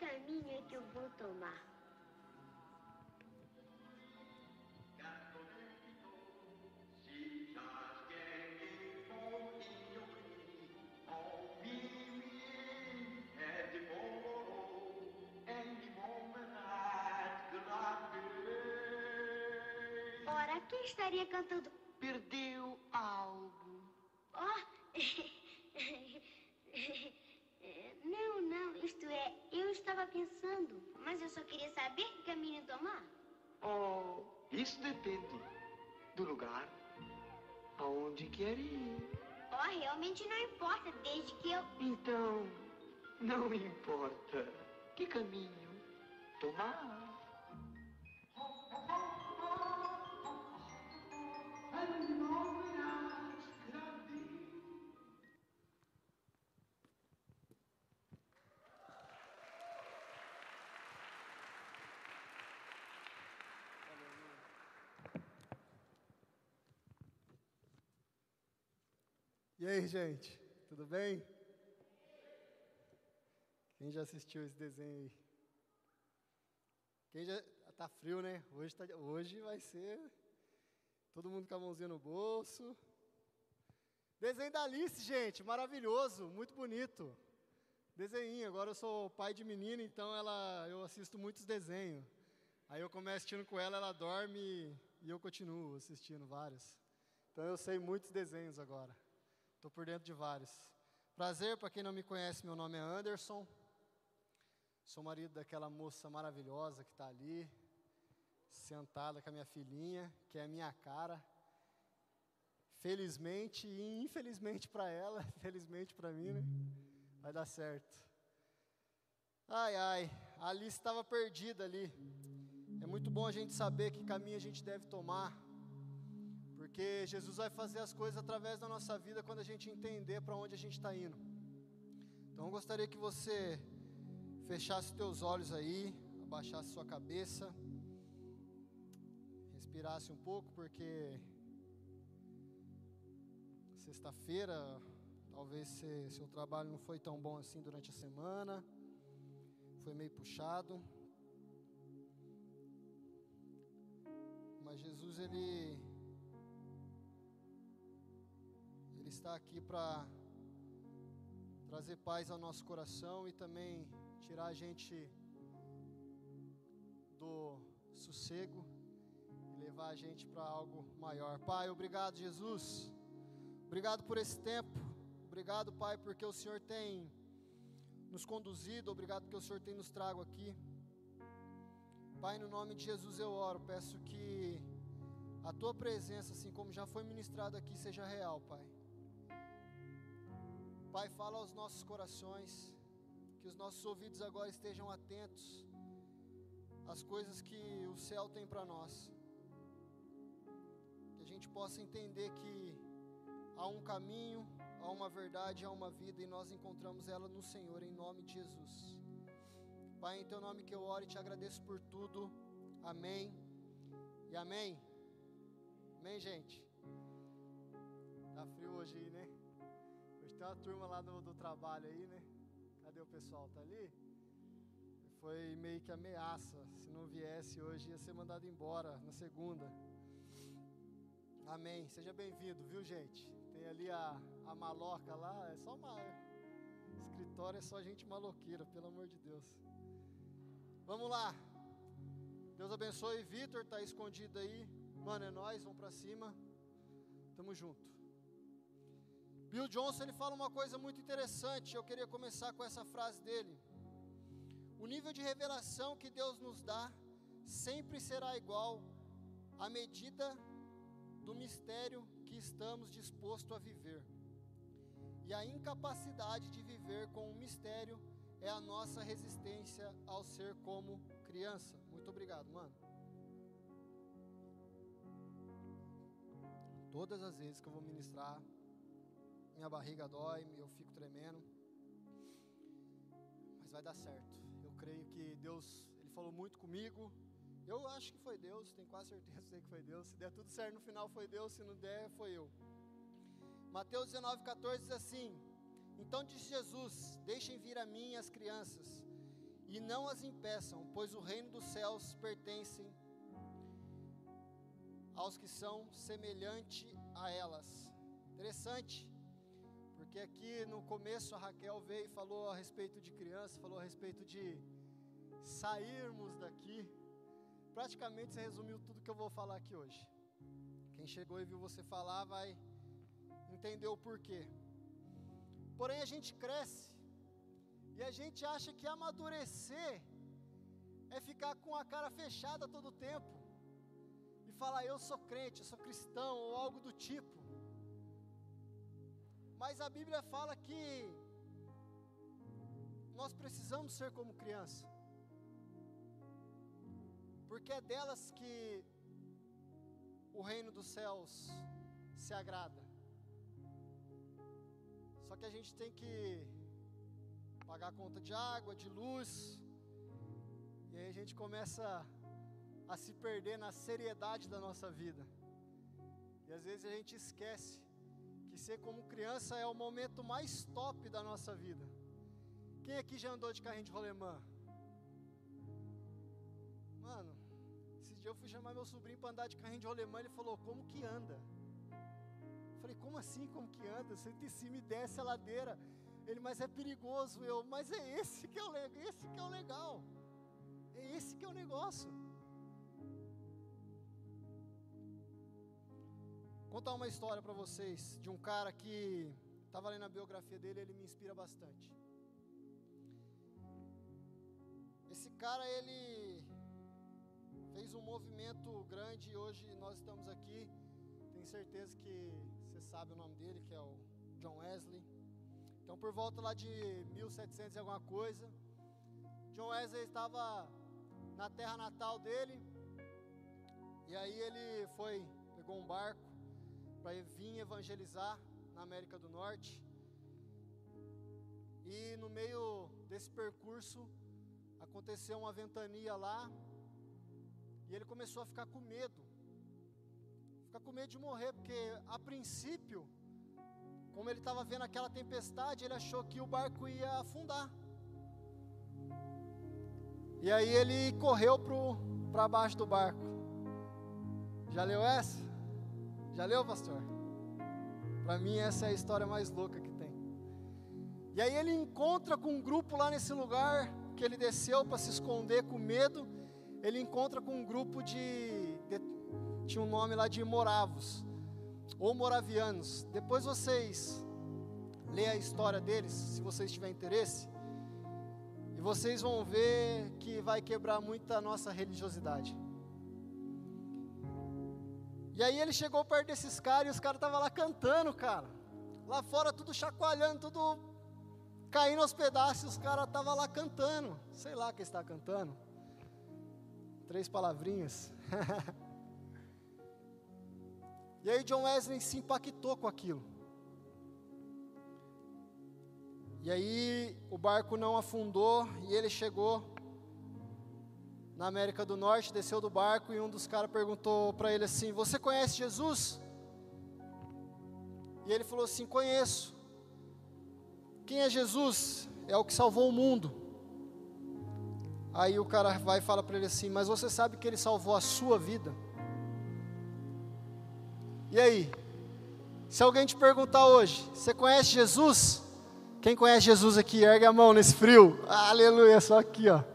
caminho é que eu vou tomar? Ora, quem estaria cantando? Perdeu algo. Oh! Isto é, eu estava pensando, mas eu só queria saber que caminho tomar. Oh, isso depende do lugar aonde quer ir. Oh, realmente não importa, desde que eu. Então, não importa que caminho tomar. E aí, gente, tudo bem? Quem já assistiu esse desenho aí? Quem já tá frio, né? Hoje, tá, hoje vai ser todo mundo com a mãozinha no bolso. Desenho da Alice, gente, maravilhoso, muito bonito. Desenho. Agora eu sou pai de menina, então ela, eu assisto muitos desenhos. Aí eu começo assistindo com ela, ela dorme e eu continuo assistindo vários. Então eu sei muitos desenhos agora. Estou por dentro de vários. Prazer, para quem não me conhece, meu nome é Anderson. Sou marido daquela moça maravilhosa que está ali, sentada com a minha filhinha, que é a minha cara. Felizmente e infelizmente para ela, felizmente para mim, né? Vai dar certo. Ai, ai, a Alice estava perdida ali. É muito bom a gente saber que caminho a gente deve tomar porque Jesus vai fazer as coisas através da nossa vida quando a gente entender para onde a gente está indo. Então eu gostaria que você fechasse teus olhos aí, abaixasse sua cabeça, respirasse um pouco, porque sexta-feira talvez seu trabalho não foi tão bom assim durante a semana, foi meio puxado. Mas Jesus ele Ele está aqui para trazer paz ao nosso coração e também tirar a gente do sossego e levar a gente para algo maior. Pai, obrigado, Jesus. Obrigado por esse tempo. Obrigado, Pai, porque o Senhor tem nos conduzido. Obrigado porque o Senhor tem nos trago aqui. Pai, no nome de Jesus eu oro. Peço que a tua presença, assim como já foi ministrado aqui, seja real, Pai. Pai, fala aos nossos corações, que os nossos ouvidos agora estejam atentos às coisas que o céu tem para nós. Que a gente possa entender que há um caminho, há uma verdade, há uma vida e nós encontramos ela no Senhor, em nome de Jesus. Pai, em teu nome que eu oro e te agradeço por tudo. Amém e amém. Amém, gente. Tá frio hoje né? Tem uma turma lá do, do trabalho aí, né? Cadê o pessoal? Tá ali? Foi meio que ameaça. Se não viesse hoje, ia ser mandado embora na segunda. Amém. Seja bem-vindo, viu, gente? Tem ali a, a maloca lá, é só uma. Escritório é só gente maloqueira, pelo amor de Deus. Vamos lá. Deus abençoe. Vitor tá escondido aí. Mano, é nós, vamos para cima. Tamo junto. Bill Johnson ele fala uma coisa muito interessante. Eu queria começar com essa frase dele. O nível de revelação que Deus nos dá sempre será igual à medida do mistério que estamos dispostos a viver. E a incapacidade de viver com o mistério é a nossa resistência ao ser como criança. Muito obrigado, mano. Todas as vezes que eu vou ministrar minha barriga dói, eu fico tremendo. Mas vai dar certo. Eu creio que Deus, Ele falou muito comigo. Eu acho que foi Deus, tenho quase certeza que foi Deus. Se der tudo certo no final foi Deus, se não der foi eu. Mateus 19, 14 diz assim: Então disse Jesus: Deixem vir a mim as crianças, e não as impeçam, pois o reino dos céus pertence aos que são semelhante a elas. Interessante, porque aqui no começo a Raquel veio e falou a respeito de criança, falou a respeito de sairmos daqui. Praticamente você resumiu tudo que eu vou falar aqui hoje. Quem chegou e viu você falar vai entender o porquê. Porém, a gente cresce e a gente acha que amadurecer é ficar com a cara fechada todo o tempo e falar eu sou crente, eu sou cristão ou algo do tipo. Mas a Bíblia fala que nós precisamos ser como criança. Porque é delas que o reino dos céus se agrada. Só que a gente tem que pagar a conta de água, de luz, e aí a gente começa a se perder na seriedade da nossa vida. E às vezes a gente esquece que ser como criança é o momento mais top da nossa vida. Quem aqui já andou de carrinho de rolemã? Mano, esse dia eu fui chamar meu sobrinho para andar de carrinho de rolemã, ele falou: "Como que anda?" Eu falei: "Como assim? Como que anda? Você de cima e desce a ladeira." Ele: "Mas é perigoso." Eu: "Mas é esse que é o esse que é o legal. É esse que é o negócio." Contar uma história para vocês de um cara que estava lendo a biografia dele, ele me inspira bastante. Esse cara ele fez um movimento grande e hoje nós estamos aqui. Tenho certeza que você sabe o nome dele, que é o John Wesley. Então, por volta lá de 1700 e alguma coisa, John Wesley estava na terra natal dele. E aí ele foi, pegou um barco para vir evangelizar na América do Norte. E no meio desse percurso aconteceu uma ventania lá e ele começou a ficar com medo. Ficar com medo de morrer, porque a princípio, como ele estava vendo aquela tempestade, ele achou que o barco ia afundar. E aí ele correu para baixo do barco. Já leu essa? Já leu, pastor? Para mim, essa é a história mais louca que tem. E aí ele encontra com um grupo lá nesse lugar que ele desceu para se esconder com medo. Ele encontra com um grupo de, de tinha um nome lá de moravos ou moravianos. Depois vocês lê a história deles, se vocês tiverem interesse, e vocês vão ver que vai quebrar muito a nossa religiosidade. E aí ele chegou perto desses caras e os caras estavam lá cantando, cara. Lá fora tudo chacoalhando, tudo caindo aos pedaços, os caras estavam lá cantando. Sei lá quem está cantando. Três palavrinhas. e aí John Wesley se impactou com aquilo. E aí o barco não afundou e ele chegou na América do Norte, desceu do barco e um dos caras perguntou para ele assim: Você conhece Jesus? E ele falou assim: Conheço. Quem é Jesus? É o que salvou o mundo. Aí o cara vai e fala para ele assim: Mas você sabe que ele salvou a sua vida? E aí? Se alguém te perguntar hoje: Você conhece Jesus? Quem conhece Jesus aqui, ergue a mão nesse frio. Aleluia, só aqui, ó.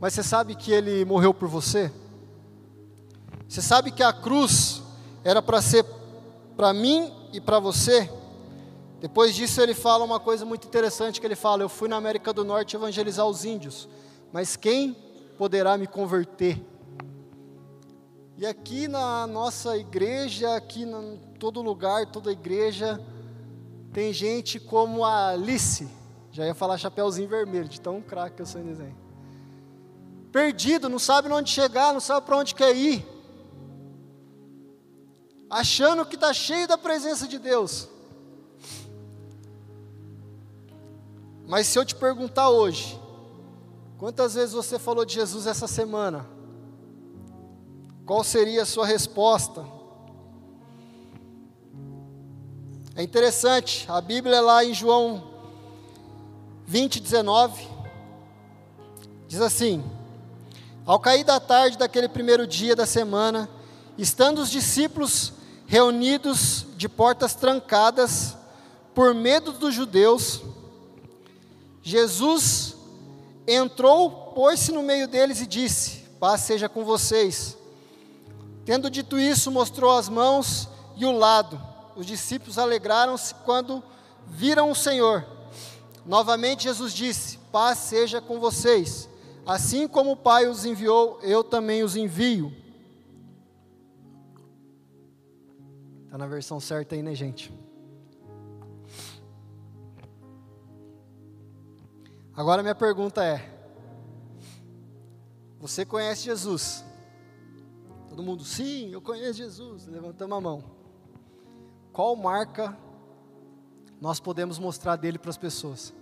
Mas você sabe que ele morreu por você? Você sabe que a cruz era para ser para mim e para você? Depois disso ele fala uma coisa muito interessante que ele fala: eu fui na América do Norte evangelizar os índios, mas quem poderá me converter? E aqui na nossa igreja, aqui em todo lugar, toda igreja, tem gente como a Alice, já ia falar chapéuzinho vermelho, de tão craque que eu sou em desenho perdido, não sabe onde chegar, não sabe para onde quer ir, achando que está cheio da presença de Deus. Mas se eu te perguntar hoje, quantas vezes você falou de Jesus essa semana? Qual seria a sua resposta? É interessante, a Bíblia lá em João 20, 19. Diz assim: Ao cair da tarde daquele primeiro dia da semana, estando os discípulos reunidos de portas trancadas, por medo dos judeus, Jesus entrou, pôs-se no meio deles e disse: Paz seja com vocês. Tendo dito isso, mostrou as mãos e o lado. Os discípulos alegraram-se quando viram o Senhor. Novamente Jesus disse: Paz seja com vocês. Assim como o Pai os enviou, eu também os envio. Está na versão certa aí, né, gente? Agora minha pergunta é: Você conhece Jesus? Todo mundo, sim, eu conheço Jesus. Levantamos a mão. Qual marca nós podemos mostrar dele para as pessoas?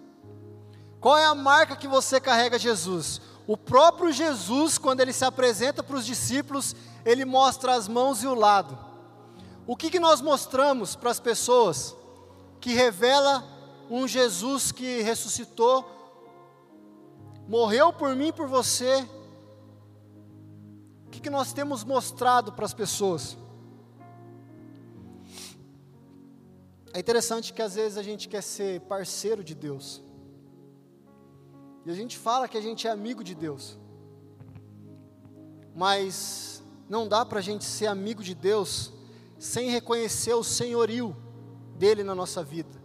Qual é a marca que você carrega Jesus? O próprio Jesus, quando ele se apresenta para os discípulos, ele mostra as mãos e o lado. O que, que nós mostramos para as pessoas que revela um Jesus que ressuscitou, morreu por mim e por você? O que, que nós temos mostrado para as pessoas? É interessante que às vezes a gente quer ser parceiro de Deus. E a gente fala que a gente é amigo de Deus. Mas não dá para a gente ser amigo de Deus sem reconhecer o senhorio dele na nossa vida.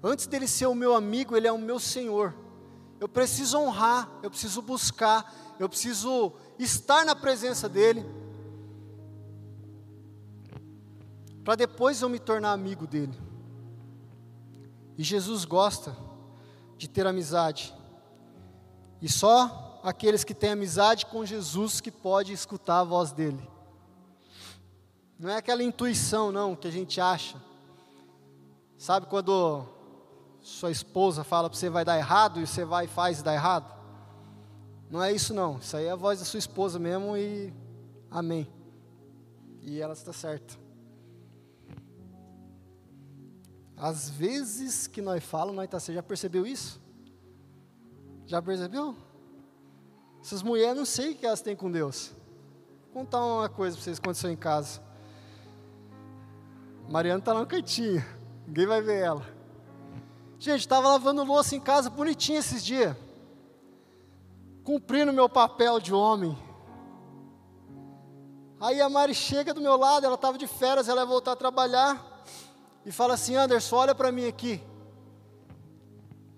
Antes dele ser o meu amigo, ele é o meu Senhor. Eu preciso honrar, eu preciso buscar, eu preciso estar na presença dele. Para depois eu me tornar amigo dele. E Jesus gosta de ter amizade. E só aqueles que têm amizade com Jesus que pode escutar a voz dele. Não é aquela intuição não que a gente acha. Sabe quando sua esposa fala para você vai dar errado e você vai e faz e dá errado? Não é isso não. Isso aí é a voz da sua esposa mesmo e amém. E ela está certa. Às vezes que nós falamos, nós tá, você já percebeu isso? Já percebeu? Essas mulheres não sei o que elas têm com Deus. Vou contar uma coisa para vocês que aconteceu em casa. Mariana está lá no cantinho. Ninguém vai ver ela. Gente, estava lavando louça em casa bonitinha esses dias. Cumprindo meu papel de homem. Aí a Mari chega do meu lado, ela estava de férias, ela ia voltar a trabalhar. E fala assim, Anderson, olha para mim aqui.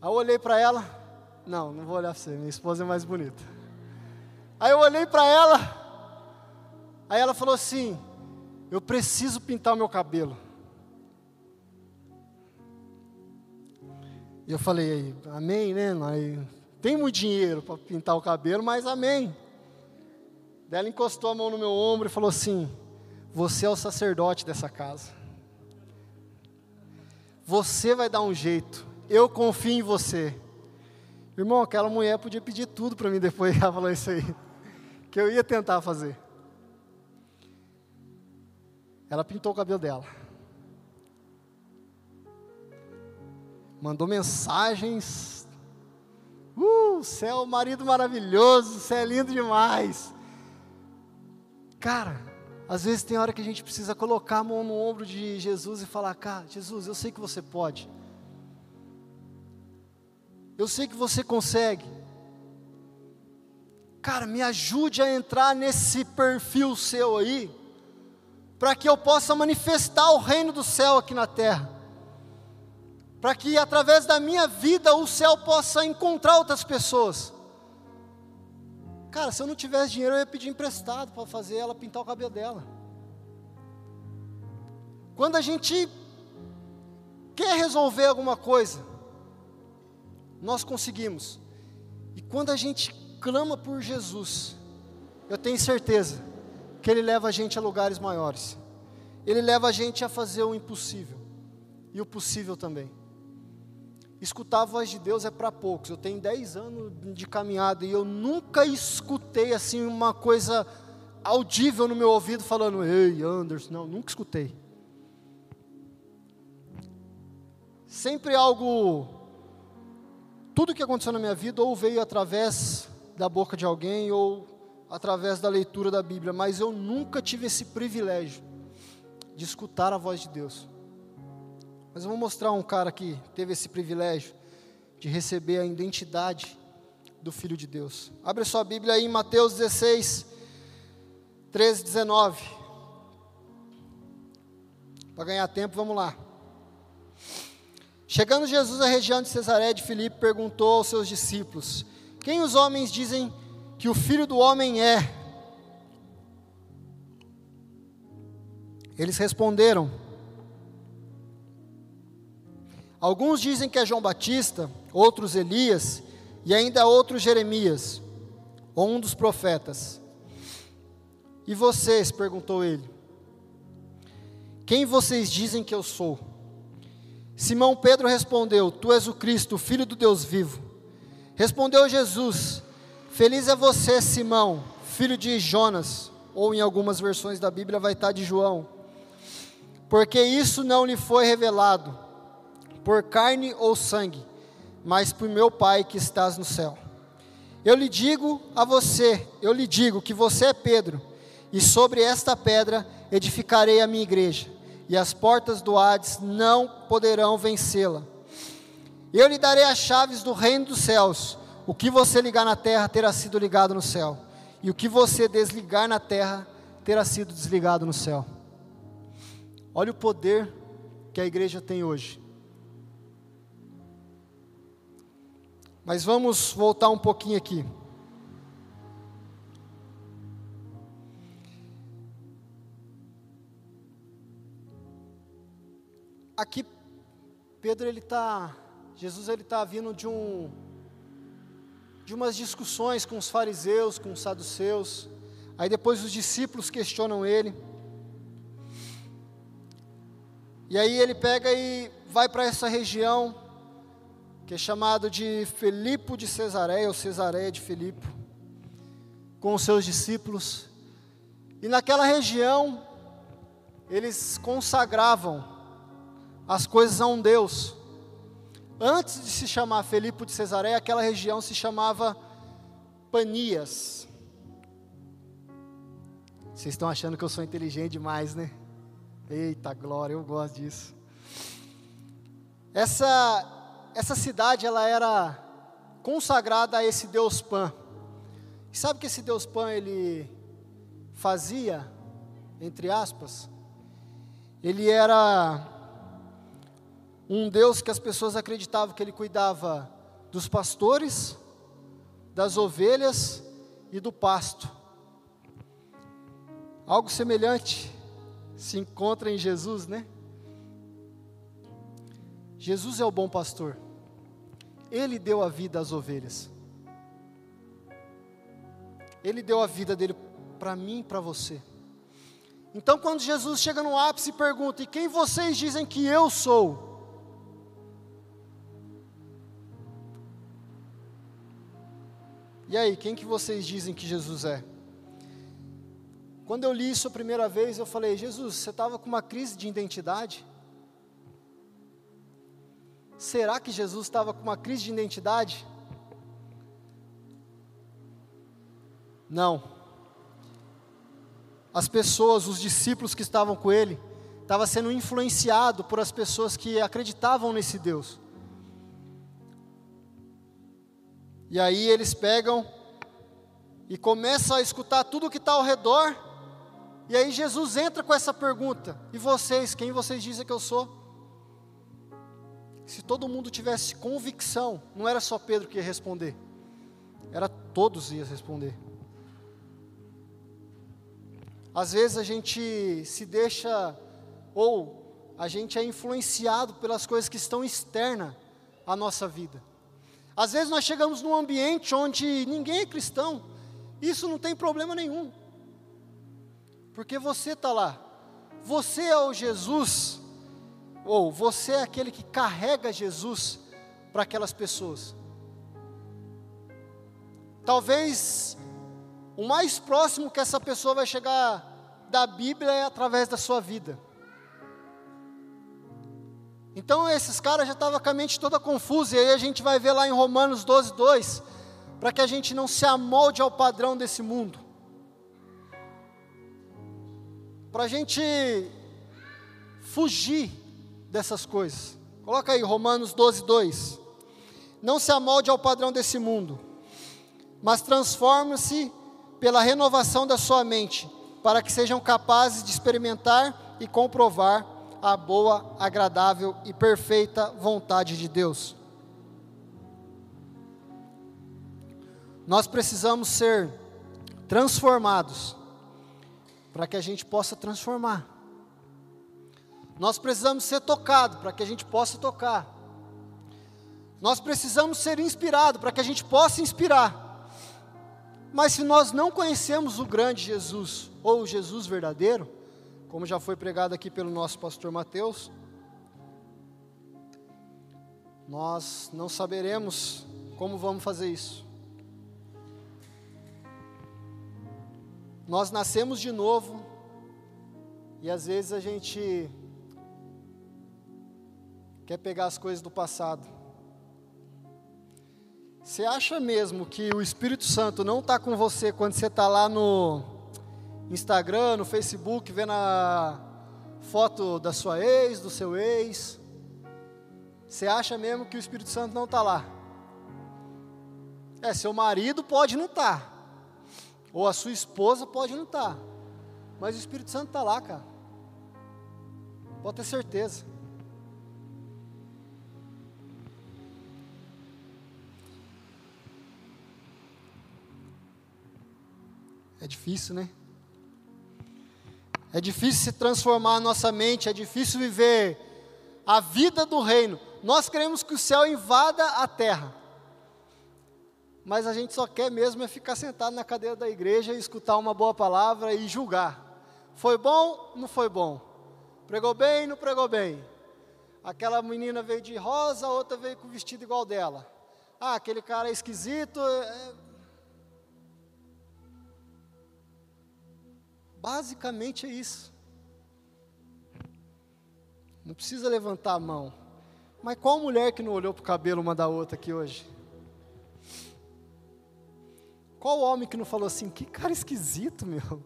Aí eu olhei para ela, não, não vou olhar você, minha esposa é mais bonita. Aí eu olhei para ela, aí ela falou assim: Eu preciso pintar o meu cabelo. E eu falei: Amém, né? Tem muito dinheiro para pintar o cabelo, mas amém. Daí ela encostou a mão no meu ombro e falou assim: Você é o sacerdote dessa casa. Você vai dar um jeito. Eu confio em você. Irmão, aquela mulher podia pedir tudo para mim depois que ela falou isso aí. Que eu ia tentar fazer. Ela pintou o cabelo dela. Mandou mensagens. Uh, céu, marido maravilhoso, você é lindo demais. Cara, às vezes tem hora que a gente precisa colocar a mão no ombro de Jesus e falar: Cara, Jesus, eu sei que você pode. Eu sei que você consegue. Cara, me ajude a entrar nesse perfil seu aí, para que eu possa manifestar o reino do céu aqui na terra. Para que através da minha vida o céu possa encontrar outras pessoas. Cara, se eu não tivesse dinheiro, eu ia pedir emprestado para fazer ela pintar o cabelo dela. Quando a gente quer resolver alguma coisa, nós conseguimos. E quando a gente clama por Jesus, eu tenho certeza que Ele leva a gente a lugares maiores. Ele leva a gente a fazer o impossível e o possível também. Escutar a voz de Deus é para poucos. Eu tenho 10 anos de caminhada e eu nunca escutei assim uma coisa audível no meu ouvido falando: "Ei, Anderson", não, nunca escutei. Sempre algo tudo que aconteceu na minha vida ou veio através da boca de alguém ou através da leitura da Bíblia, mas eu nunca tive esse privilégio de escutar a voz de Deus. Mas eu vou mostrar um cara que teve esse privilégio de receber a identidade do Filho de Deus. Abre sua Bíblia aí em Mateus 16, 13, 19. Para ganhar tempo, vamos lá. Chegando Jesus à região de Cesaré de Filipe, perguntou aos seus discípulos: Quem os homens dizem que o filho do homem é? Eles responderam: Alguns dizem que é João Batista, outros Elias, e ainda outros Jeremias, ou um dos profetas. E vocês? perguntou ele. Quem vocês dizem que eu sou? Simão Pedro respondeu: Tu és o Cristo, Filho do Deus vivo. Respondeu Jesus: Feliz é você, Simão, filho de Jonas, ou em algumas versões da Bíblia vai estar de João, porque isso não lhe foi revelado por carne ou sangue, mas por meu Pai que estás no céu. Eu lhe digo a você, eu lhe digo que você é Pedro, e sobre esta pedra edificarei a minha igreja e as portas do Hades não poderão vencê-la. Eu lhe darei as chaves do reino dos céus. O que você ligar na terra terá sido ligado no céu, e o que você desligar na terra terá sido desligado no céu. Olha o poder que a igreja tem hoje. Mas vamos voltar um pouquinho aqui. Aqui Pedro ele está, Jesus ele está vindo de um de umas discussões com os fariseus, com os saduceus. Aí depois os discípulos questionam ele. E aí ele pega e vai para essa região que é chamado de Filipe de Cesareia ou Cesareia de Filipe, com os seus discípulos. E naquela região eles consagravam as coisas a um Deus. Antes de se chamar Felipe de Cesareia, aquela região se chamava Panias. Vocês estão achando que eu sou inteligente demais, né? Eita glória, eu gosto disso. Essa essa cidade ela era consagrada a esse Deus Pan. E sabe o que esse Deus Pan ele fazia, entre aspas? Ele era um Deus que as pessoas acreditavam que ele cuidava dos pastores, das ovelhas e do pasto. Algo semelhante se encontra em Jesus, né? Jesus é o bom pastor. Ele deu a vida às ovelhas. Ele deu a vida dele para mim e para você. Então, quando Jesus chega no ápice e pergunta: E quem vocês dizem que eu sou? E aí, quem que vocês dizem que Jesus é? Quando eu li isso a primeira vez, eu falei: Jesus, você estava com uma crise de identidade? Será que Jesus estava com uma crise de identidade? Não. As pessoas, os discípulos que estavam com ele, estavam sendo influenciados por as pessoas que acreditavam nesse Deus. E aí eles pegam e começam a escutar tudo que está ao redor. E aí Jesus entra com essa pergunta: E vocês, quem vocês dizem que eu sou? Se todo mundo tivesse convicção, não era só Pedro que ia responder, era todos iam responder. Às vezes a gente se deixa, ou a gente é influenciado pelas coisas que estão externas à nossa vida. Às vezes nós chegamos num ambiente onde ninguém é cristão, isso não tem problema nenhum, porque você está lá, você é o Jesus, ou você é aquele que carrega Jesus para aquelas pessoas. Talvez o mais próximo que essa pessoa vai chegar da Bíblia é através da sua vida. Então esses caras já estavam com a mente toda confusa, e aí a gente vai ver lá em Romanos 12, 2, para que a gente não se amolde ao padrão desse mundo. Para a gente fugir dessas coisas. Coloca aí Romanos 12, 2. Não se amolde ao padrão desse mundo, mas transforme-se pela renovação da sua mente, para que sejam capazes de experimentar e comprovar a boa, agradável e perfeita vontade de Deus. Nós precisamos ser transformados para que a gente possa transformar. Nós precisamos ser tocados para que a gente possa tocar. Nós precisamos ser inspirados para que a gente possa inspirar. Mas se nós não conhecemos o grande Jesus, ou o Jesus verdadeiro, como já foi pregado aqui pelo nosso pastor Mateus, nós não saberemos como vamos fazer isso. Nós nascemos de novo e às vezes a gente quer pegar as coisas do passado. Você acha mesmo que o Espírito Santo não está com você quando você está lá no Instagram, no Facebook, vendo a foto da sua ex, do seu ex? Você acha mesmo que o Espírito Santo não está lá? É, seu marido pode não estar, tá. ou a sua esposa pode não estar, tá. mas o Espírito Santo está lá, cara. Pode ter certeza. É difícil, né? É difícil se transformar a nossa mente, é difícil viver a vida do reino. Nós queremos que o céu invada a terra. Mas a gente só quer mesmo é ficar sentado na cadeira da igreja e escutar uma boa palavra e julgar. Foi bom? Não foi bom. Pregou bem? Não pregou bem. Aquela menina veio de rosa, a outra veio com vestido igual dela. Ah, aquele cara é esquisito. É Basicamente é isso. Não precisa levantar a mão. Mas qual mulher que não olhou para o cabelo uma da outra aqui hoje? Qual homem que não falou assim, que cara esquisito, meu?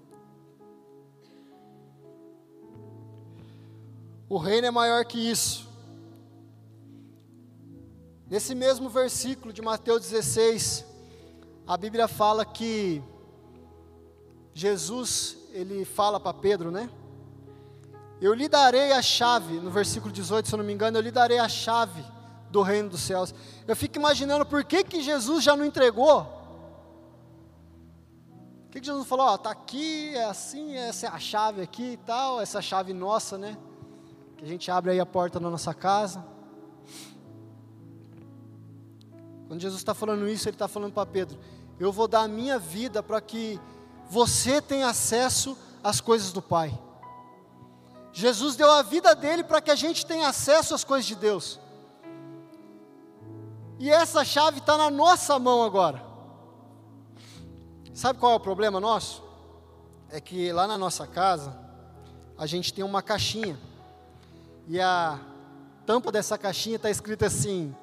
O reino é maior que isso. Nesse mesmo versículo de Mateus 16, a Bíblia fala que Jesus ele fala para Pedro, né? Eu lhe darei a chave, no versículo 18, se eu não me engano, eu lhe darei a chave do reino dos céus. Eu fico imaginando por que, que Jesus já não entregou. Por que, que Jesus falou, ó, tá aqui, é assim, essa é a chave aqui e tal, essa chave nossa, né? Que a gente abre aí a porta da nossa casa. Quando Jesus está falando isso, ele está falando para Pedro: Eu vou dar a minha vida para que você tem acesso às coisas do Pai. Jesus deu a vida dele para que a gente tenha acesso às coisas de Deus. E essa chave está na nossa mão agora. Sabe qual é o problema nosso? É que lá na nossa casa, a gente tem uma caixinha. E a tampa dessa caixinha está escrita assim: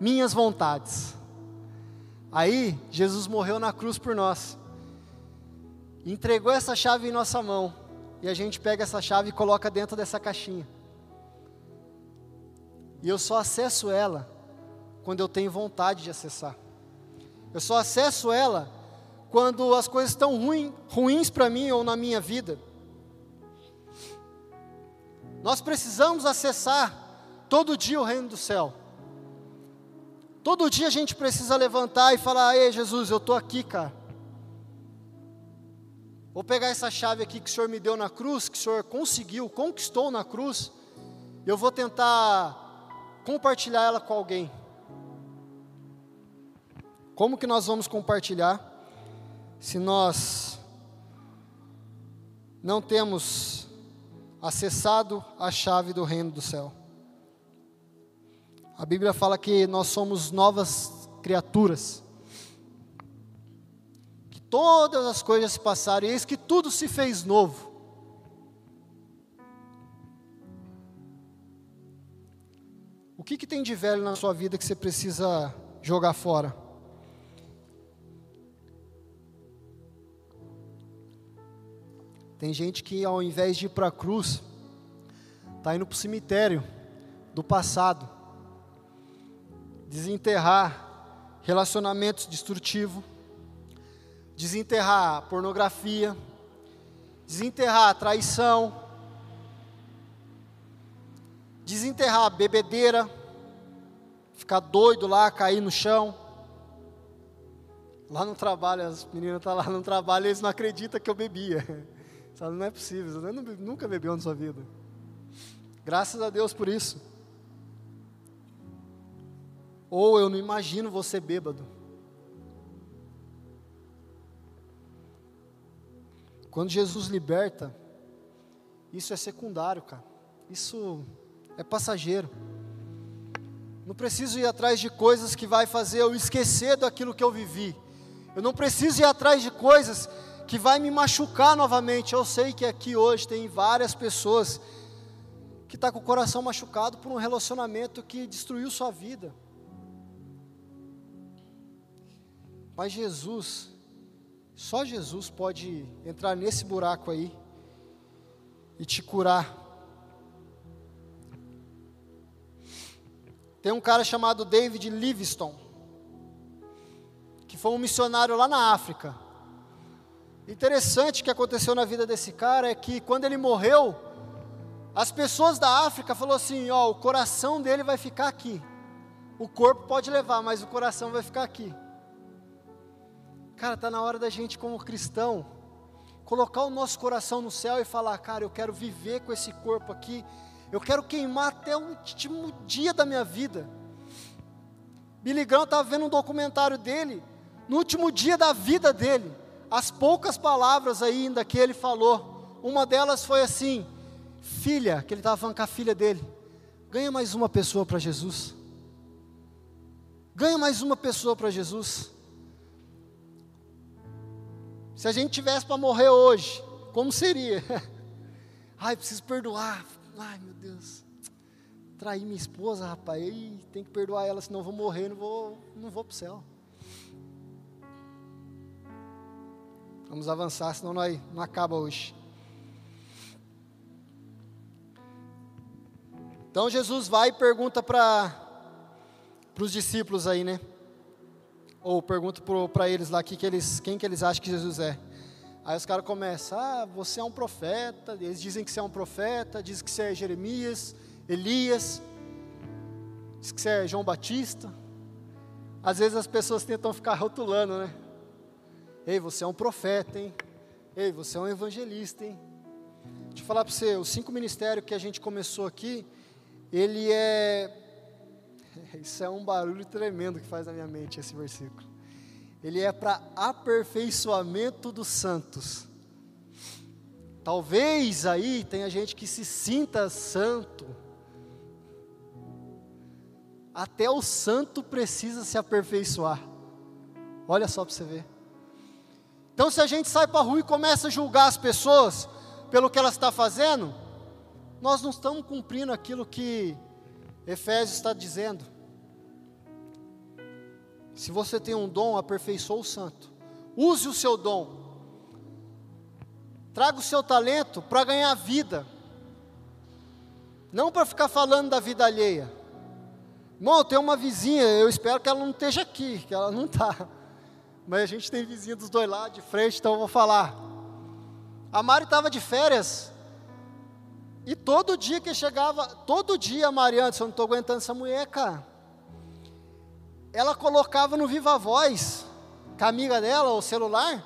Minhas vontades. Aí, Jesus morreu na cruz por nós entregou essa chave em nossa mão. E a gente pega essa chave e coloca dentro dessa caixinha. E eu só acesso ela quando eu tenho vontade de acessar. Eu só acesso ela quando as coisas estão ruim, ruins para mim ou na minha vida. Nós precisamos acessar todo dia o reino do céu. Todo dia a gente precisa levantar e falar: Ei, Jesus, eu estou aqui, cara. Vou pegar essa chave aqui que o Senhor me deu na cruz, que o Senhor conseguiu, conquistou na cruz, eu vou tentar compartilhar ela com alguém. Como que nós vamos compartilhar se nós não temos acessado a chave do reino do céu? A Bíblia fala que nós somos novas criaturas todas as coisas se passaram, e eis que tudo se fez novo. que, que tem de velho na sua vida que você precisa jogar fora? Tem gente que ao invés de ir para a cruz, está indo para o cemitério do passado, desenterrar relacionamentos destrutivos, desenterrar pornografia, desenterrar traição, desenterrar bebedeira, ficar doido lá, cair no chão. Lá no trabalho, as meninas estão tá lá no trabalho e eles não acreditam que eu bebia. Sabe, não é possível, você nunca bebeu na sua vida. Graças a Deus por isso. Ou eu não imagino você bêbado. Quando Jesus liberta, isso é secundário, cara. Isso é passageiro. Não preciso ir atrás de coisas que vai fazer eu esquecer daquilo que eu vivi. Eu não preciso ir atrás de coisas que vai me machucar novamente. Eu sei que aqui hoje tem várias pessoas que estão tá com o coração machucado por um relacionamento que destruiu sua vida. Mas Jesus, só Jesus pode entrar nesse buraco aí e te curar. Tem um cara chamado David Livingstone, que foi um missionário lá na África. Interessante que aconteceu na vida desse cara é que quando ele morreu, as pessoas da África falaram assim: ó, o coração dele vai ficar aqui. O corpo pode levar, mas o coração vai ficar aqui. Cara, está na hora da gente, como cristão, colocar o nosso coração no céu e falar: Cara, eu quero viver com esse corpo aqui, eu quero queimar até o último dia da minha vida. Billy Graham estava vendo um documentário dele, no último dia da vida dele, as poucas palavras ainda que ele falou, uma delas foi assim: Filha, que ele estava falando com a filha dele, ganha mais uma pessoa para Jesus. Ganha mais uma pessoa para Jesus. Se a gente tivesse para morrer hoje, como seria? Ai, preciso perdoar. Ai, meu Deus. Traí minha esposa, rapaz. E tem que perdoar ela, senão eu vou morrer, não vou, não vou para o céu. Vamos avançar, senão não, não acaba hoje. Então Jesus vai e pergunta para os discípulos aí, né? Ou pergunto para eles lá que que eles, quem que eles acham que Jesus é. Aí os caras começam, ah, você é um profeta, eles dizem que você é um profeta, dizem que você é Jeremias, Elias, diz que você é João Batista. Às vezes as pessoas tentam ficar rotulando, né? Ei, você é um profeta, hein? Ei, você é um evangelista, hein? Deixa eu falar para você, os cinco ministérios que a gente começou aqui, ele é Isso é um barulho tremendo que faz na minha mente esse versículo. Ele é para aperfeiçoamento dos santos. Talvez aí tenha gente que se sinta santo. Até o santo precisa se aperfeiçoar. Olha só para você ver. Então, se a gente sai para a rua e começa a julgar as pessoas pelo que elas estão fazendo, nós não estamos cumprindo aquilo que Efésios está dizendo. Se você tem um dom, aperfeiçoe o santo. Use o seu dom. Traga o seu talento para ganhar vida. Não para ficar falando da vida alheia. Irmão, eu tenho uma vizinha, eu espero que ela não esteja aqui, que ela não está. Mas a gente tem vizinha dos dois lados, de frente, então eu vou falar. A Mari estava de férias. E todo dia que chegava, todo dia a Mariana disse, eu não estou aguentando essa mulher, cara ela colocava no Viva Voz, com a amiga dela, o celular,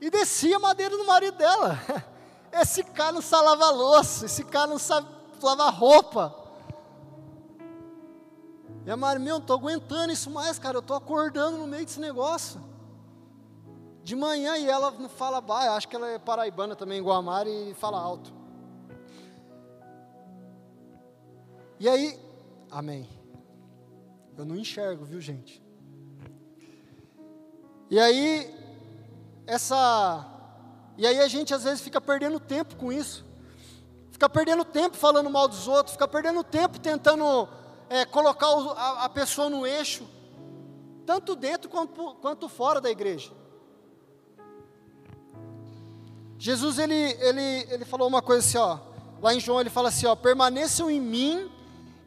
e descia a madeira do marido dela. Esse cara não sabe lavar louça, esse cara não sabe lavar roupa. E a Mari, meu, não estou aguentando isso mais, cara, eu estou acordando no meio desse negócio. De manhã e ela não fala baixo, acho que ela é paraibana também, igual a Mari, e fala alto. E aí, amém. Eu não enxergo, viu, gente? E aí, essa. E aí a gente às vezes fica perdendo tempo com isso. Fica perdendo tempo falando mal dos outros, fica perdendo tempo tentando é, colocar a, a pessoa no eixo, tanto dentro quanto, quanto fora da igreja. Jesus ele, ele, ele falou uma coisa assim, ó, lá em João ele fala assim, ó, permaneçam em mim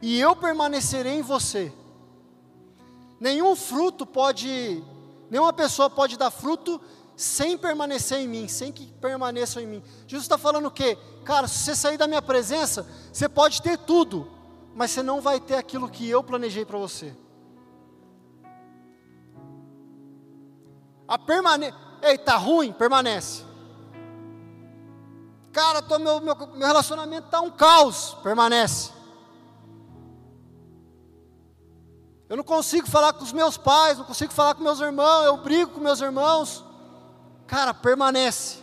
e eu permanecerei em você. Nenhum fruto pode, nenhuma pessoa pode dar fruto sem permanecer em mim, sem que permaneçam em mim. Jesus está falando o quê? Cara, se você sair da minha presença, você pode ter tudo, mas você não vai ter aquilo que eu planejei para você. A permane... Ei, tá ruim? Permanece. Cara, tô, meu, meu, meu relacionamento está um caos. Permanece. Eu não consigo falar com os meus pais, não consigo falar com meus irmãos, eu brigo com meus irmãos. Cara, permanece.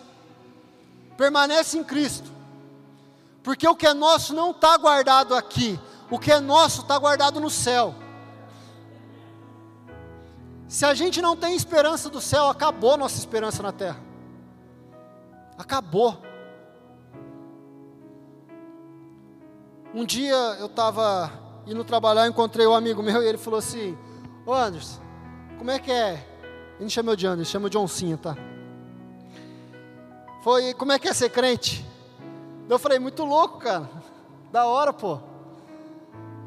Permanece em Cristo. Porque o que é nosso não está guardado aqui. O que é nosso está guardado no céu. Se a gente não tem esperança do céu, acabou nossa esperança na terra. Acabou. Um dia eu estava indo trabalhar, encontrei um amigo meu e ele falou assim: Ô Anderson, como é que é? Ele não chamou de Anderson, chama de Oncinha, tá? Foi, como é que é ser crente? Eu falei, muito louco, cara. Da hora, pô.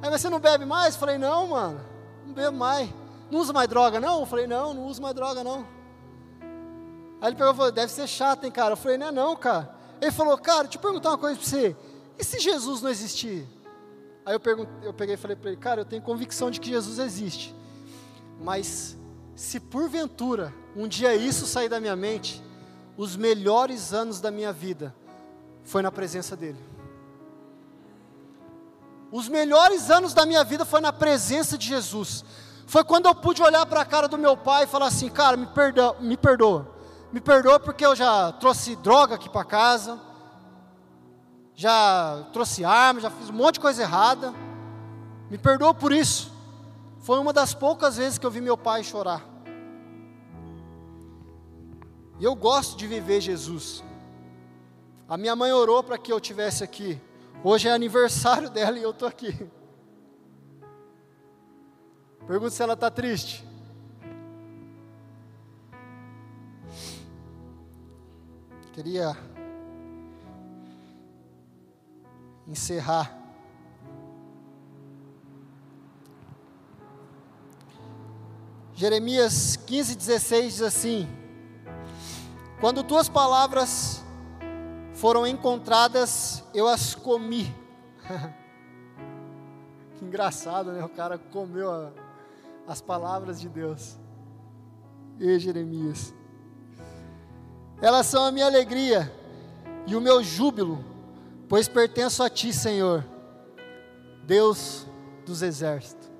Aí, você não bebe mais? Eu falei, não, mano, não bebo mais. Não usa mais droga, não? Eu falei, não, não uso mais droga, não. Aí ele pegou e falou, deve ser chato, hein, cara? Eu falei, não é não, cara. Ele falou, cara, deixa eu perguntar uma coisa para você. E se Jesus não existir? Aí eu, eu peguei e falei para ele, cara, eu tenho convicção de que Jesus existe. Mas se porventura um dia isso sair da minha mente, os melhores anos da minha vida foi na presença dele. Os melhores anos da minha vida foi na presença de Jesus. Foi quando eu pude olhar para a cara do meu pai e falar assim, cara, me perdoa, me perdoa. Me perdoa porque eu já trouxe droga aqui para casa, já trouxe arma, já fiz um monte de coisa errada. Me perdoa por isso. Foi uma das poucas vezes que eu vi meu pai chorar. E eu gosto de viver Jesus. A minha mãe orou para que eu tivesse aqui. Hoje é aniversário dela e eu estou aqui. Pergunta se ela está triste. Queria encerrar. Jeremias 15, 16 diz assim: Quando tuas palavras foram encontradas, eu as comi. que engraçado, né? O cara comeu a, as palavras de Deus. E Jeremias. Elas são a minha alegria e o meu júbilo pois pertenço a ti, Senhor, Deus dos exércitos.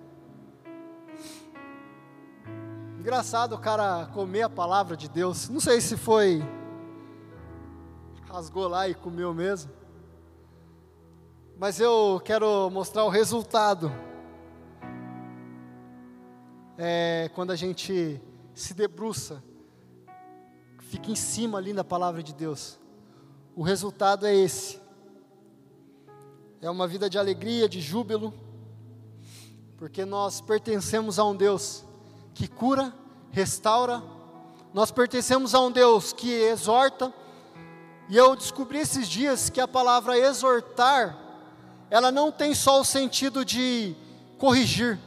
Engraçado o cara comer a palavra de Deus. Não sei se foi rasgou lá e comeu mesmo. Mas eu quero mostrar o resultado. É, quando a gente se debruça, fica em cima ali na palavra de Deus. O resultado é esse é uma vida de alegria, de júbilo, porque nós pertencemos a um Deus que cura, restaura, nós pertencemos a um Deus que exorta, e eu descobri esses dias que a palavra exortar, ela não tem só o sentido de corrigir,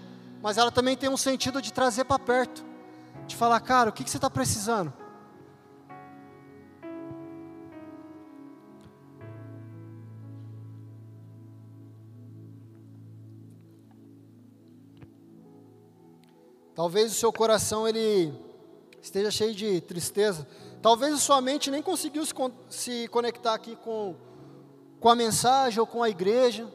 mas ela também tem um sentido de trazer para perto, de falar, cara, o que, que você está precisando? Talvez o seu coração ele esteja cheio de tristeza. Talvez a sua mente nem conseguiu se, conectar aqui com, com a mensagem ou com a igreja.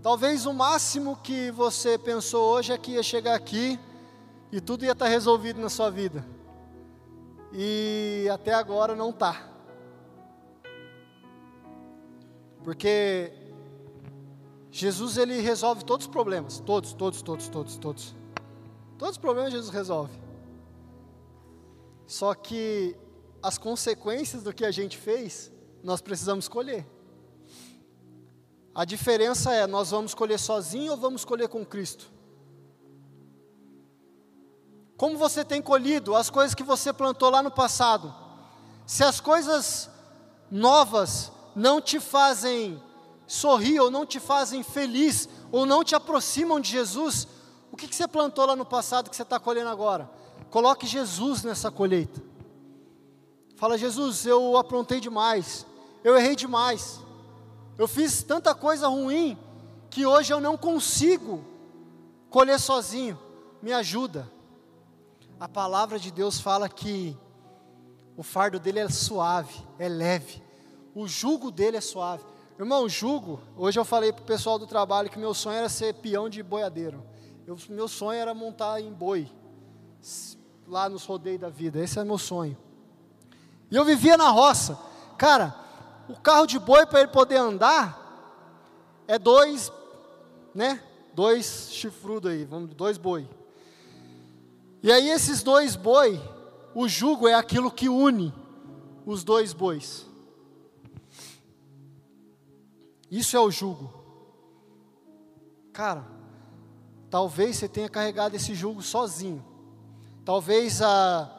Talvez o máximo que você pensou hoje é que ia chegar aqui e tudo ia estar resolvido na sua vida. E até agora não está. Porque Jesus ele resolve todos os problemas, todos, todos, todos, todos, todos. Todos os problemas Jesus resolve. Só que as consequências do que a gente fez, nós precisamos escolher. A diferença é: nós vamos colher sozinho ou vamos colher com Cristo? Como você tem colhido as coisas que você plantou lá no passado? Se as coisas novas não te fazem sorrir, ou não te fazem feliz, ou não te aproximam de Jesus, o que, que você plantou lá no passado que você está colhendo agora? Coloque Jesus nessa colheita. Fala, Jesus, eu aprontei demais, eu errei demais, eu fiz tanta coisa ruim que hoje eu não consigo colher sozinho, me ajuda. A palavra de Deus fala que o fardo dele é suave, é leve, o jugo dele é suave. Irmão, jugo, hoje eu falei para o pessoal do trabalho que meu sonho era ser peão de boiadeiro. Eu, meu sonho era montar em boi, lá nos rodeios da vida, esse é meu sonho. E eu vivia na roça. Cara, o carro de boi para ele poder andar é dois, né? Dois chifrudos aí, vamos, dois boi. E aí esses dois boi, o jugo é aquilo que une os dois bois. Isso é o jugo. Cara, talvez você tenha carregado esse jugo sozinho. Talvez a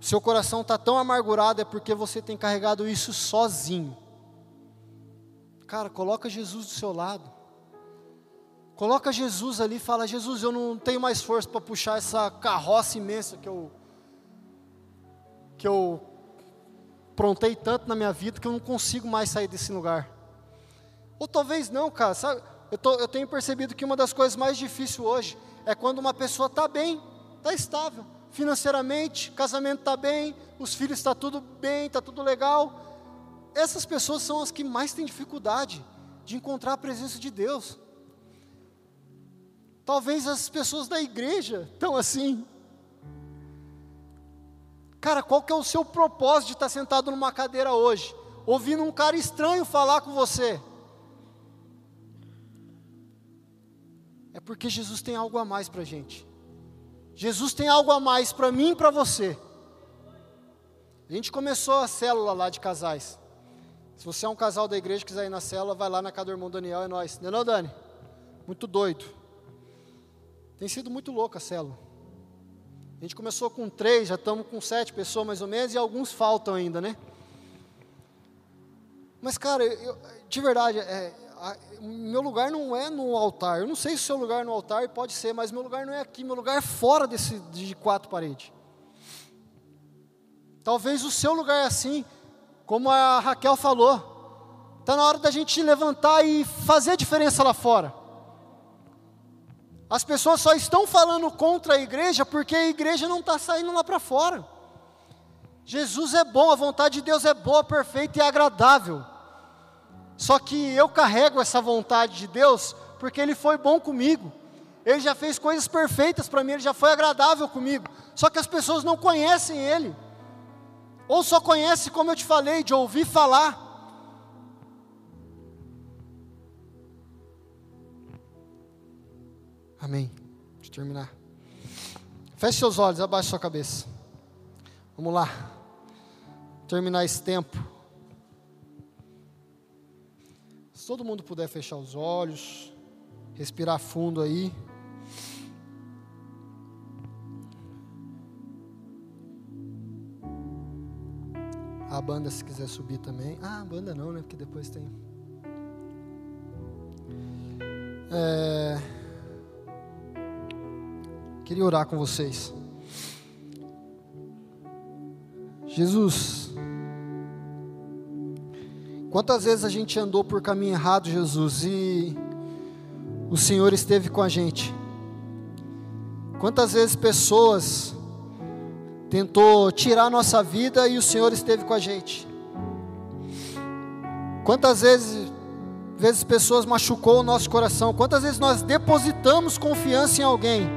seu coração está tão amargurado é porque você tem carregado isso sozinho. Cara, coloca Jesus do seu lado. Coloca Jesus ali e fala: Jesus, eu não tenho mais força para puxar essa carroça imensa que eu que eu prontei tanto na minha vida que eu não consigo mais sair desse lugar. Ou talvez não, cara. Sabe? Eu, tô, eu tenho percebido que uma das coisas mais difíceis hoje é quando uma pessoa está bem, está estável, financeiramente, casamento está bem, os filhos estão tá tudo bem, está tudo legal. Essas pessoas são as que mais têm dificuldade de encontrar a presença de Deus. Talvez as pessoas da igreja estão assim. Cara, qual que é o seu propósito de estar sentado numa cadeira hoje, ouvindo um cara estranho falar com você? É porque Jesus tem algo a mais para a gente. Jesus tem algo a mais para mim e para você. A gente começou a célula lá de casais. Se você é um casal da igreja e quiser ir na célula, vai lá na casa do irmão Daniel, é nós. Não é não, Dani? Muito doido. Tem sido muito louco a célula. A gente começou com três, já estamos com sete pessoas mais ou menos, e alguns faltam ainda, né? Mas, cara, eu, de verdade, é, meu lugar não é no altar. Eu não sei se o seu lugar é no altar pode ser, mas meu lugar não é aqui, meu lugar é fora desse de quatro paredes. Talvez o seu lugar é assim, como a Raquel falou. Está na hora da gente levantar e fazer diferença lá fora. As pessoas só estão falando contra a igreja porque a igreja não está saindo lá para fora. Jesus é bom, a vontade de Deus é boa, perfeita e agradável. Só que eu carrego essa vontade de Deus porque Ele foi bom comigo. Ele já fez coisas perfeitas para mim, Ele já foi agradável comigo. Só que as pessoas não conhecem Ele. Ou só conhecem, como eu te falei, de ouvir falar. Amém. Deixa eu terminar. Feche seus olhos, abaixe sua cabeça. Vamos lá. Terminar esse tempo. Todo mundo puder fechar os olhos, respirar fundo aí. A banda, se quiser subir também. Ah, a banda não, né? Porque depois tem. É... Queria orar com vocês. Jesus. Quantas vezes a gente andou por caminho errado, Jesus, e o Senhor esteve com a gente? Quantas vezes pessoas tentou tirar a nossa vida e o Senhor esteve com a gente? Quantas vezes, vezes pessoas machucou o nosso coração? Quantas vezes nós depositamos confiança em alguém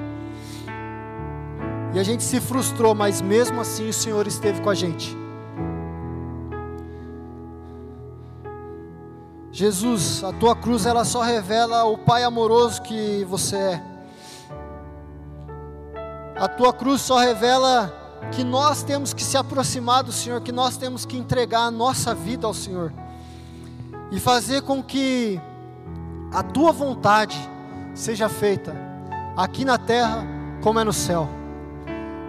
e a gente se frustrou, mas mesmo assim o Senhor esteve com a gente? Jesus, a tua cruz ela só revela o Pai amoroso que você é. A tua cruz só revela que nós temos que se aproximar do Senhor, que nós temos que entregar a nossa vida ao Senhor e fazer com que a tua vontade seja feita, aqui na terra como é no céu.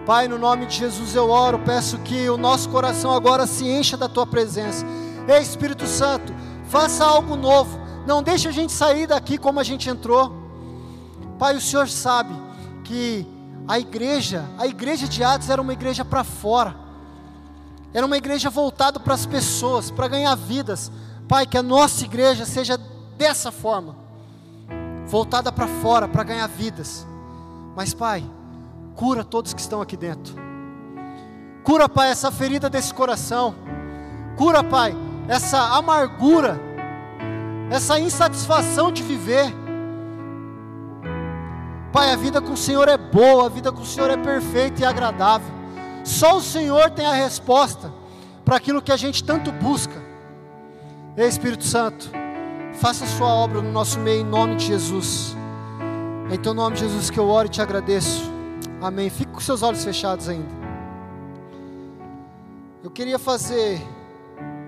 Pai, no nome de Jesus eu oro, peço que o nosso coração agora se encha da tua presença. Ei, Espírito Santo, faça algo novo. Não deixe a gente sair daqui como a gente entrou. Pai, o Senhor sabe que a igreja, a igreja de Atos era uma igreja para fora. Era uma igreja voltada para as pessoas, para ganhar vidas. Pai, que a nossa igreja seja dessa forma, voltada para fora, para ganhar vidas. Mas, Pai, cura todos que estão aqui dentro. Cura, Pai, essa ferida desse coração. Cura, Pai, essa amargura, essa insatisfação de viver. Pai, a vida com o Senhor é boa, a vida com o Senhor é perfeita e agradável. Só o Senhor tem a resposta para aquilo que a gente tanto busca. Ei, Espírito Santo, faça a sua obra no nosso meio em nome de Jesus. Em teu nome, Jesus, que eu oro e te agradeço. Amém. Fique com seus olhos fechados ainda. Eu queria fazer,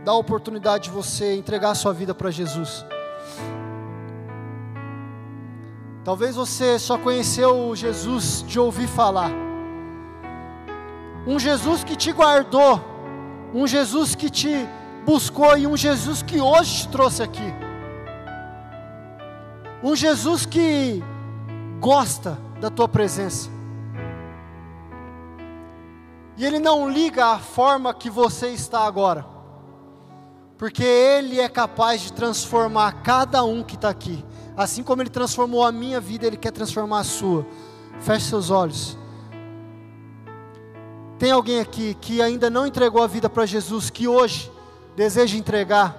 dar a oportunidade de você entregar a sua vida para Jesus. Talvez você só conheceu Jesus de ouvir falar. Um Jesus que te guardou, um Jesus que te buscou e um Jesus que hoje te trouxe aqui. Um Jesus que gosta da tua presença. E Ele não liga a forma que você está agora, porque Ele é capaz de transformar cada um que está aqui. Assim como Ele transformou a minha vida, Ele quer transformar a sua. Feche seus olhos. Tem alguém aqui que ainda não entregou a vida para Jesus, que hoje deseja entregar,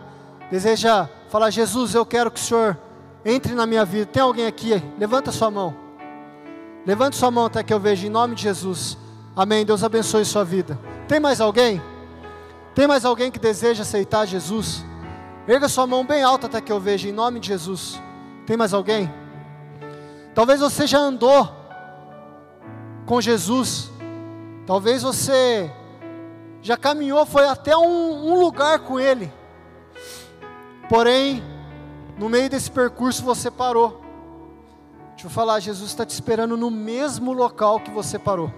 deseja falar: Jesus, eu quero que o Senhor entre na minha vida. Tem alguém aqui? Levanta sua mão. Levante sua mão até que eu veja, em nome de Jesus. Amém. Deus abençoe sua vida. Tem mais alguém? Tem mais alguém que deseja aceitar Jesus? Erga sua mão bem alta até que eu veja, em nome de Jesus. Tem mais alguém? Talvez você já andou com Jesus. Talvez você já caminhou, foi até um, um lugar com Ele. Porém, no meio desse percurso você parou. Deixa eu falar, Jesus está te esperando no mesmo local que você parou.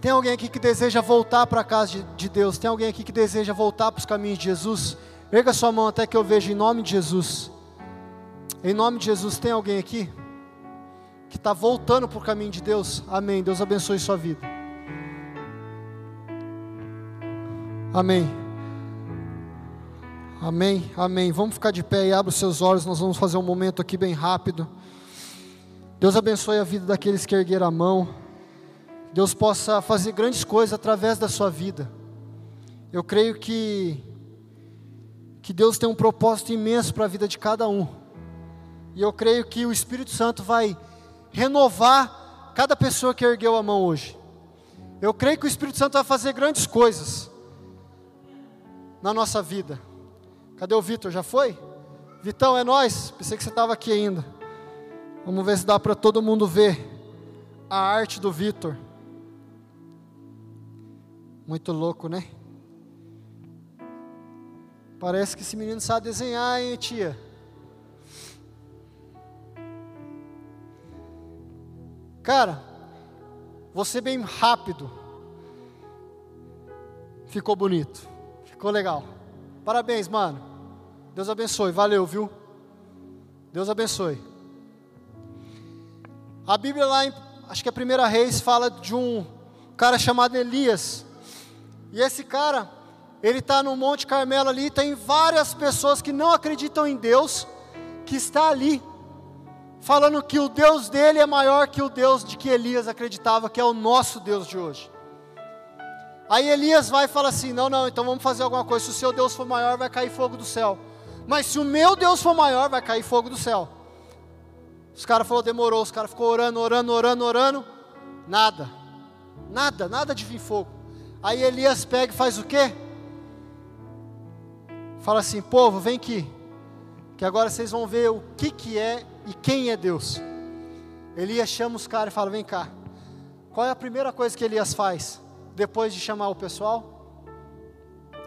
Tem alguém aqui que deseja voltar para a casa de, de, Deus? Tem alguém aqui que deseja voltar para os caminhos de Jesus? Erga sua mão até que eu veja em nome de Jesus. Em nome de Jesus, tem alguém aqui que está voltando para o caminho de Deus? Amém. Deus abençoe sua vida. Amém. Amém. Amém. Vamos ficar de pé e abra os seus olhos. Nós vamos fazer um momento aqui bem rápido. Deus abençoe a vida daqueles que ergueram a mão. Deus possa fazer grandes coisas através da sua vida. Eu creio que que Deus tem um propósito imenso para a vida de cada um. E eu creio que o Espírito Santo vai renovar cada pessoa que ergueu a mão hoje. Eu creio que o Espírito Santo vai fazer grandes coisas na nossa vida. Cadê o Vitor? Já foi? Vitão, é nós. Pensei que você estava aqui ainda. Vamos ver se dá para todo mundo ver a arte do Vitor. Muito louco, né? Parece que esse menino sabe desenhar, hein, tia? Cara, você bem rápido. Ficou bonito. Ficou legal. Parabéns, mano. Deus abençoe. Valeu, viu? Deus abençoe. A Bíblia lá em, acho que a primeira reis fala de um cara chamado Elias. E esse cara, ele está no Monte Carmelo ali, tem várias pessoas que não acreditam em Deus, que está ali, falando que o Deus dele é maior que o Deus de que Elias acreditava, que é o nosso Deus de hoje. Aí Elias vai e fala assim: Não, não, então vamos fazer alguma coisa. Se o seu Deus for maior, vai cair fogo do céu. Mas se o meu Deus for maior, vai cair fogo do céu. Os caras falaram, demorou. Os caras ficou orando, orando, orando, orando. Nada. Nada, nada de vir fogo. Aí Elias pega e faz o quê? Fala assim: povo, vem aqui, que agora vocês vão ver o que, que é e quem é Deus. Elias chama os caras e fala: vem cá. Qual é a primeira coisa que Elias faz depois de chamar o pessoal?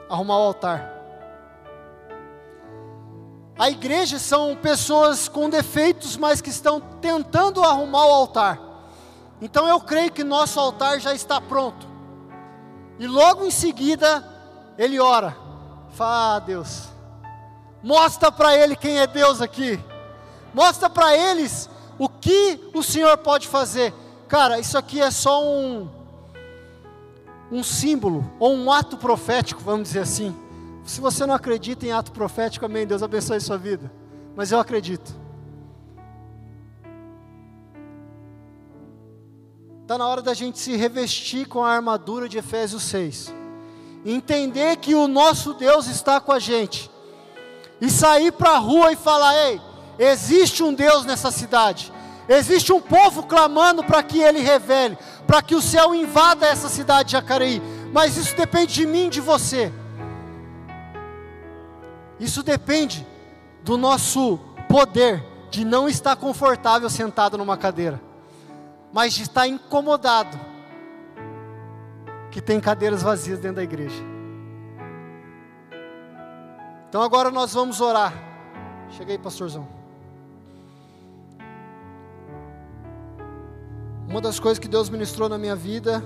Arrumar o altar. A igreja são pessoas com defeitos, mas que estão tentando arrumar o altar. Então eu creio que nosso altar já está pronto. E logo em seguida, ele ora. Fala, ah, Deus, mostra para ele quem é Deus aqui. Mostra para eles o que o Senhor pode fazer. Cara, isso aqui é só um um símbolo ou um ato profético, vamos dizer assim. Se você não acredita em ato profético, amém. Deus abençoe sua vida. Mas eu acredito. Está na hora da gente se revestir com a armadura de Efésios 6. Entender que o nosso Deus está com a gente. E sair para a rua e falar: ei, existe um Deus nessa cidade. Existe um povo clamando para que ele revele, para que o céu invada essa cidade de Jacareí. Mas isso depende de mim de você. Isso depende do nosso poder de não estar confortável sentado numa cadeira, mas estar incomodado que tem cadeiras vazias dentro da igreja. Então agora nós vamos orar. Chega aí, pastorzão. Uma das coisas que Deus ministrou na minha vida,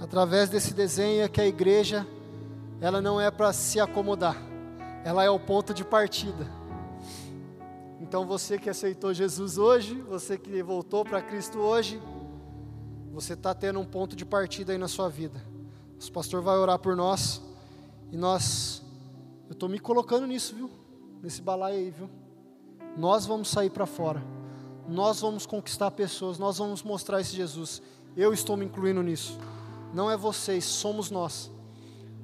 através desse desenho, é que a igreja, ela não é para se acomodar ela é o ponto de partida. Então você que aceitou Jesus hoje, você que voltou para Cristo hoje, você está tendo um ponto de partida aí na sua vida. O pastor vai orar por nós e nós, eu estou me colocando nisso, viu? Nesse balaio aí, viu? Nós vamos sair para fora. Nós vamos conquistar pessoas, nós vamos mostrar esse Jesus. Eu estou me incluindo nisso. Não é vocês, somos nós.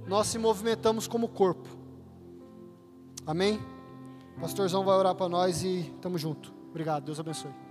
Nós se movimentamos como corpo. Amém? Pastorzão vai orar para nós e estamos junto. Obrigado, Deus abençoe.